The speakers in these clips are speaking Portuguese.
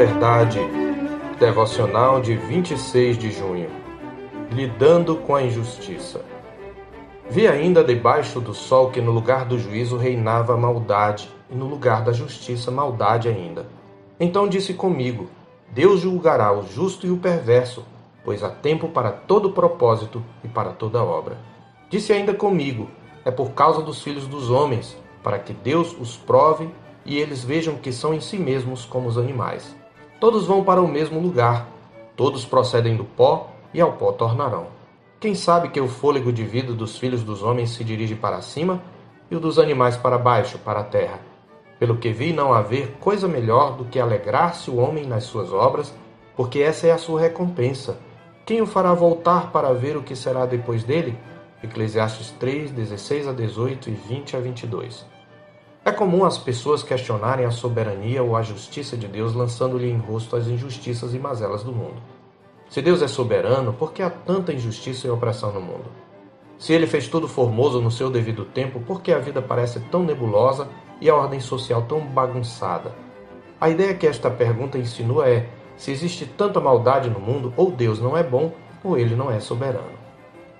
Verdade, devocional de 26 de junho. Lidando com a injustiça. Vi ainda debaixo do sol que no lugar do juízo reinava a maldade, e no lugar da justiça maldade ainda. Então disse comigo: Deus julgará o justo e o perverso, pois há tempo para todo propósito e para toda obra. Disse ainda comigo: É por causa dos filhos dos homens, para que Deus os prove e eles vejam que são em si mesmos como os animais. Todos vão para o mesmo lugar, todos procedem do pó e ao pó tornarão. Quem sabe que o fôlego de vida dos filhos dos homens se dirige para cima e o dos animais para baixo, para a terra? Pelo que vi não haver coisa melhor do que alegrar-se o homem nas suas obras, porque essa é a sua recompensa. Quem o fará voltar para ver o que será depois dele? Eclesiastes 3, 16 a 18 e 20 a 22. É comum as pessoas questionarem a soberania ou a justiça de Deus lançando-lhe em rosto as injustiças e mazelas do mundo. Se Deus é soberano, por que há tanta injustiça e opressão no mundo? Se ele fez tudo formoso no seu devido tempo, por que a vida parece tão nebulosa e a ordem social tão bagunçada? A ideia que esta pergunta insinua é: se existe tanta maldade no mundo, ou Deus não é bom, ou ele não é soberano.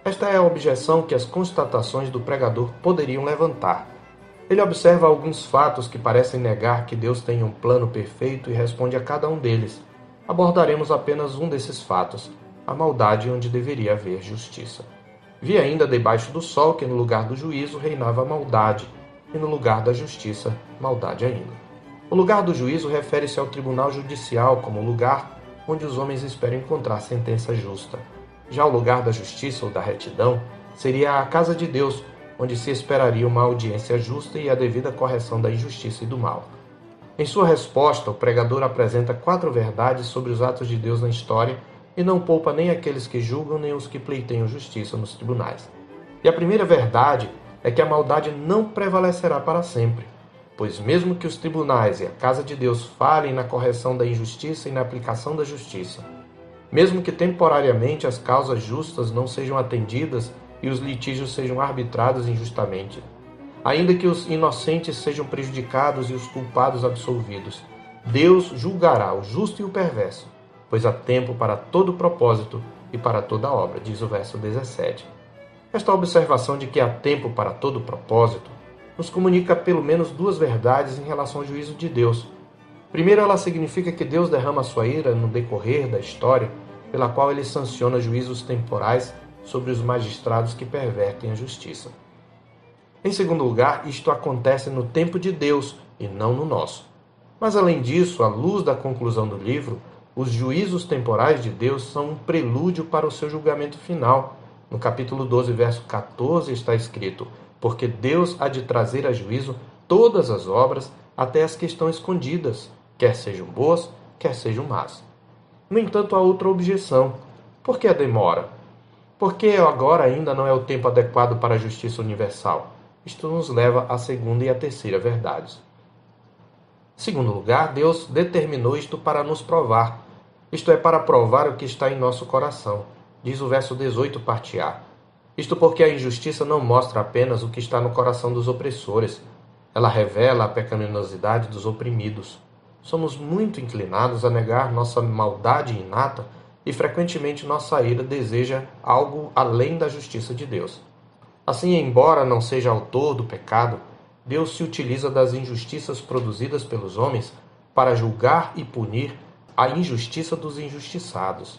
Esta é a objeção que as constatações do pregador poderiam levantar. Ele observa alguns fatos que parecem negar que Deus tem um plano perfeito e responde a cada um deles. Abordaremos apenas um desses fatos, a maldade onde deveria haver justiça. Vi ainda debaixo do sol que no lugar do juízo reinava a maldade, e no lugar da justiça, maldade ainda. O lugar do juízo refere-se ao tribunal judicial como lugar onde os homens esperam encontrar sentença justa. Já o lugar da justiça ou da retidão seria a casa de Deus, onde se esperaria uma audiência justa e a devida correção da injustiça e do mal. Em sua resposta, o pregador apresenta quatro verdades sobre os atos de Deus na história e não poupa nem aqueles que julgam nem os que pleiteiam justiça nos tribunais. E a primeira verdade é que a maldade não prevalecerá para sempre, pois mesmo que os tribunais e a casa de Deus falhem na correção da injustiça e na aplicação da justiça, mesmo que temporariamente as causas justas não sejam atendidas e os litígios sejam arbitrados injustamente, ainda que os inocentes sejam prejudicados e os culpados absolvidos. Deus julgará o justo e o perverso, pois há tempo para todo propósito e para toda obra, diz o verso 17. Esta observação de que há tempo para todo propósito nos comunica pelo menos duas verdades em relação ao juízo de Deus. Primeiro, ela significa que Deus derrama sua ira no decorrer da história, pela qual ele sanciona juízos temporais sobre os magistrados que pervertem a justiça. Em segundo lugar, isto acontece no tempo de Deus e não no nosso. Mas além disso, à luz da conclusão do livro, os juízos temporais de Deus são um prelúdio para o seu julgamento final. No capítulo 12, verso 14 está escrito: Porque Deus há de trazer a juízo todas as obras, até as que estão escondidas, quer sejam boas, quer sejam más. No entanto, há outra objeção. Por que a demora? Porque agora ainda não é o tempo adequado para a justiça universal. Isto nos leva à segunda e à terceira verdades. Em segundo lugar, Deus determinou isto para nos provar. Isto é, para provar o que está em nosso coração. Diz o verso 18, parte A. Isto porque a injustiça não mostra apenas o que está no coração dos opressores, ela revela a pecaminosidade dos oprimidos. Somos muito inclinados a negar nossa maldade inata e frequentemente nossa ira deseja algo além da justiça de Deus. Assim, embora não seja autor do pecado, Deus se utiliza das injustiças produzidas pelos homens para julgar e punir a injustiça dos injustiçados.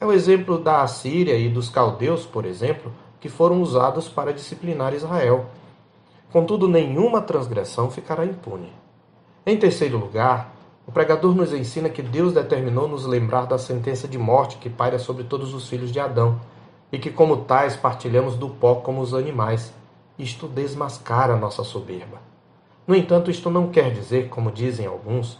É o exemplo da Assíria e dos caldeus, por exemplo, que foram usados para disciplinar Israel. Contudo, nenhuma transgressão ficará impune. Em terceiro lugar, o pregador nos ensina que Deus determinou nos lembrar da sentença de morte que paira sobre todos os filhos de Adão, e que, como tais, partilhamos do pó como os animais. Isto desmascara nossa soberba. No entanto, isto não quer dizer, como dizem alguns,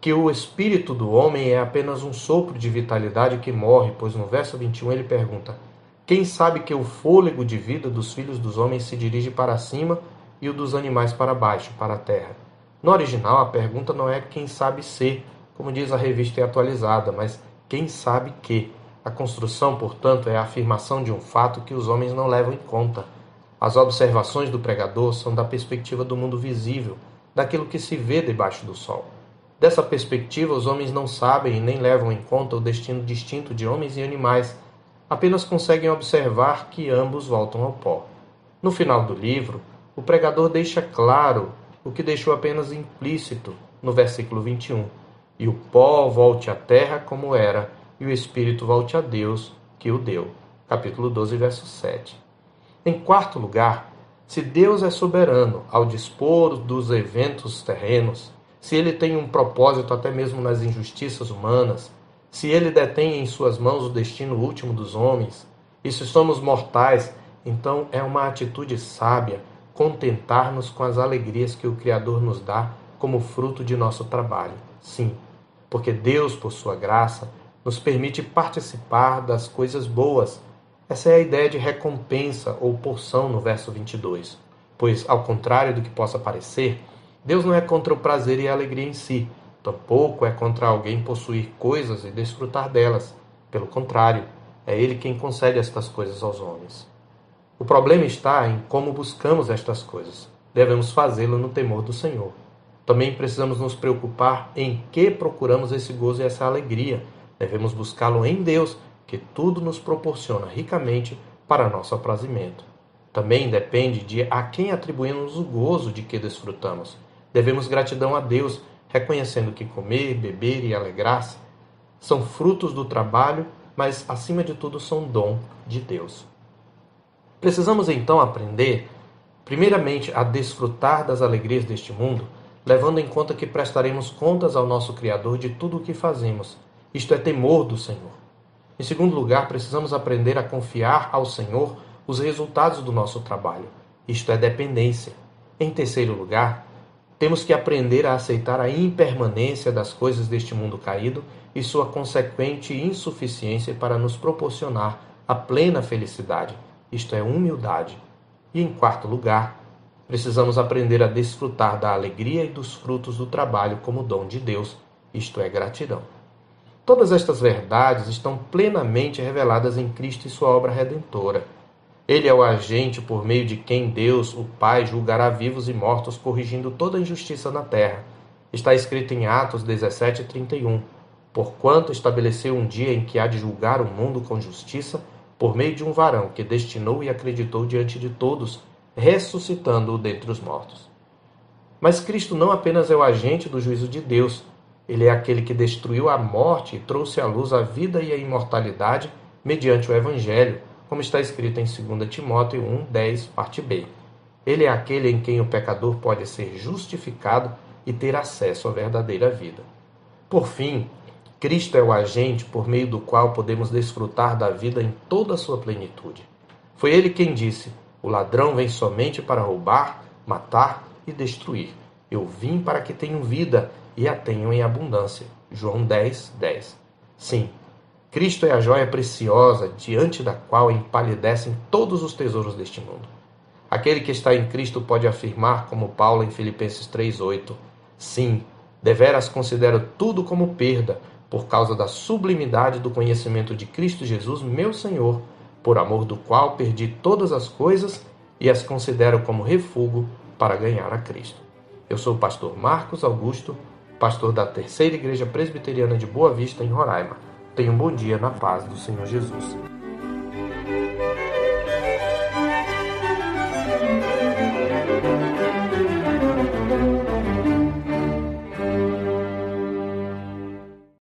que o espírito do homem é apenas um sopro de vitalidade que morre, pois no verso 21 ele pergunta: Quem sabe que o fôlego de vida dos filhos dos homens se dirige para cima e o dos animais para baixo, para a terra? No original, a pergunta não é quem sabe ser, como diz a revista atualizada, mas quem sabe que. A construção, portanto, é a afirmação de um fato que os homens não levam em conta. As observações do pregador são da perspectiva do mundo visível, daquilo que se vê debaixo do sol. Dessa perspectiva, os homens não sabem e nem levam em conta o destino distinto de homens e animais, apenas conseguem observar que ambos voltam ao pó. No final do livro, o pregador deixa claro o que deixou apenas implícito no versículo 21. E o pó volte à terra como era, e o espírito volte a Deus que o deu. Capítulo 12, verso 7. Em quarto lugar, se Deus é soberano ao dispor dos eventos terrenos, se ele tem um propósito até mesmo nas injustiças humanas, se ele detém em suas mãos o destino último dos homens, e se somos mortais, então é uma atitude sábia contentar-nos com as alegrias que o Criador nos dá como fruto de nosso trabalho. Sim, porque Deus, por sua graça, nos permite participar das coisas boas. Essa é a ideia de recompensa ou porção no verso 22. Pois, ao contrário do que possa parecer, Deus não é contra o prazer e a alegria em si, Tampouco é contra alguém possuir coisas e desfrutar delas. Pelo contrário, é Ele quem concede estas coisas aos homens. O problema está em como buscamos estas coisas. Devemos fazê-lo no temor do Senhor. Também precisamos nos preocupar em que procuramos esse gozo e essa alegria. Devemos buscá-lo em Deus, que tudo nos proporciona ricamente para nosso aprazimento. Também depende de a quem atribuímos o gozo de que desfrutamos. Devemos gratidão a Deus reconhecendo que comer, beber e alegrar-se são frutos do trabalho, mas acima de tudo são dom de Deus. Precisamos então aprender, primeiramente, a desfrutar das alegrias deste mundo, levando em conta que prestaremos contas ao nosso Criador de tudo o que fazemos. Isto é temor do Senhor. Em segundo lugar, precisamos aprender a confiar ao Senhor os resultados do nosso trabalho. Isto é dependência. Em terceiro lugar, temos que aprender a aceitar a impermanência das coisas deste mundo caído e sua consequente insuficiência para nos proporcionar a plena felicidade, isto é, humildade. E em quarto lugar, precisamos aprender a desfrutar da alegria e dos frutos do trabalho como dom de Deus, isto é, gratidão. Todas estas verdades estão plenamente reveladas em Cristo e sua obra redentora. Ele é o agente por meio de quem Deus, o Pai, julgará vivos e mortos, corrigindo toda injustiça na terra. Está escrito em Atos 17, 31. Porquanto estabeleceu um dia em que há de julgar o mundo com justiça, por meio de um varão que destinou e acreditou diante de todos, ressuscitando-o dentre os mortos. Mas Cristo não apenas é o agente do juízo de Deus, ele é aquele que destruiu a morte e trouxe à luz a vida e a imortalidade mediante o Evangelho como está escrito em 2 Timóteo 1, 10, parte B. Ele é aquele em quem o pecador pode ser justificado e ter acesso à verdadeira vida. Por fim, Cristo é o agente por meio do qual podemos desfrutar da vida em toda a sua plenitude. Foi ele quem disse: O ladrão vem somente para roubar, matar e destruir. Eu vim para que tenham vida e a tenham em abundância. João 10, 10. Sim, Cristo é a joia preciosa diante da qual empalidecem todos os tesouros deste mundo. Aquele que está em Cristo pode afirmar, como Paulo em Filipenses 3:8, sim, deveras considero tudo como perda por causa da sublimidade do conhecimento de Cristo Jesus, meu Senhor, por amor do qual perdi todas as coisas e as considero como refúgio para ganhar a Cristo. Eu sou o pastor Marcos Augusto, pastor da Terceira Igreja Presbiteriana de Boa Vista, em Roraima. Tenha um bom dia na paz do Senhor Jesus.